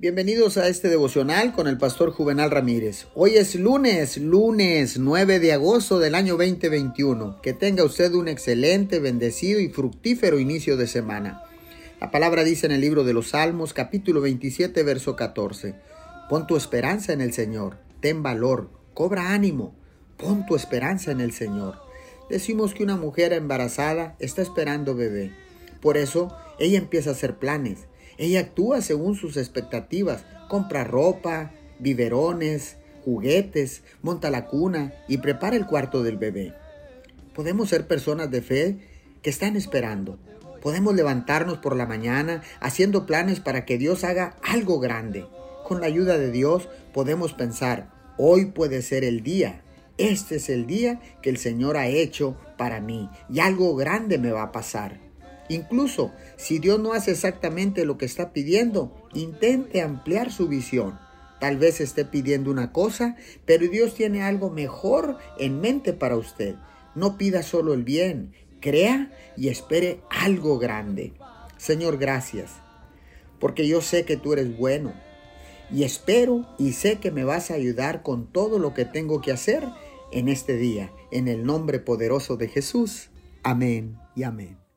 Bienvenidos a este devocional con el pastor Juvenal Ramírez. Hoy es lunes, lunes 9 de agosto del año 2021. Que tenga usted un excelente, bendecido y fructífero inicio de semana. La palabra dice en el libro de los Salmos, capítulo 27, verso 14. Pon tu esperanza en el Señor, ten valor, cobra ánimo, pon tu esperanza en el Señor. Decimos que una mujer embarazada está esperando bebé. Por eso ella empieza a hacer planes ella actúa según sus expectativas, compra ropa, biberones, juguetes, monta la cuna y prepara el cuarto del bebé. Podemos ser personas de fe que están esperando. Podemos levantarnos por la mañana haciendo planes para que Dios haga algo grande. Con la ayuda de Dios podemos pensar, hoy puede ser el día. Este es el día que el Señor ha hecho para mí y algo grande me va a pasar. Incluso si Dios no hace exactamente lo que está pidiendo, intente ampliar su visión. Tal vez esté pidiendo una cosa, pero Dios tiene algo mejor en mente para usted. No pida solo el bien, crea y espere algo grande. Señor, gracias, porque yo sé que tú eres bueno y espero y sé que me vas a ayudar con todo lo que tengo que hacer en este día, en el nombre poderoso de Jesús. Amén y amén.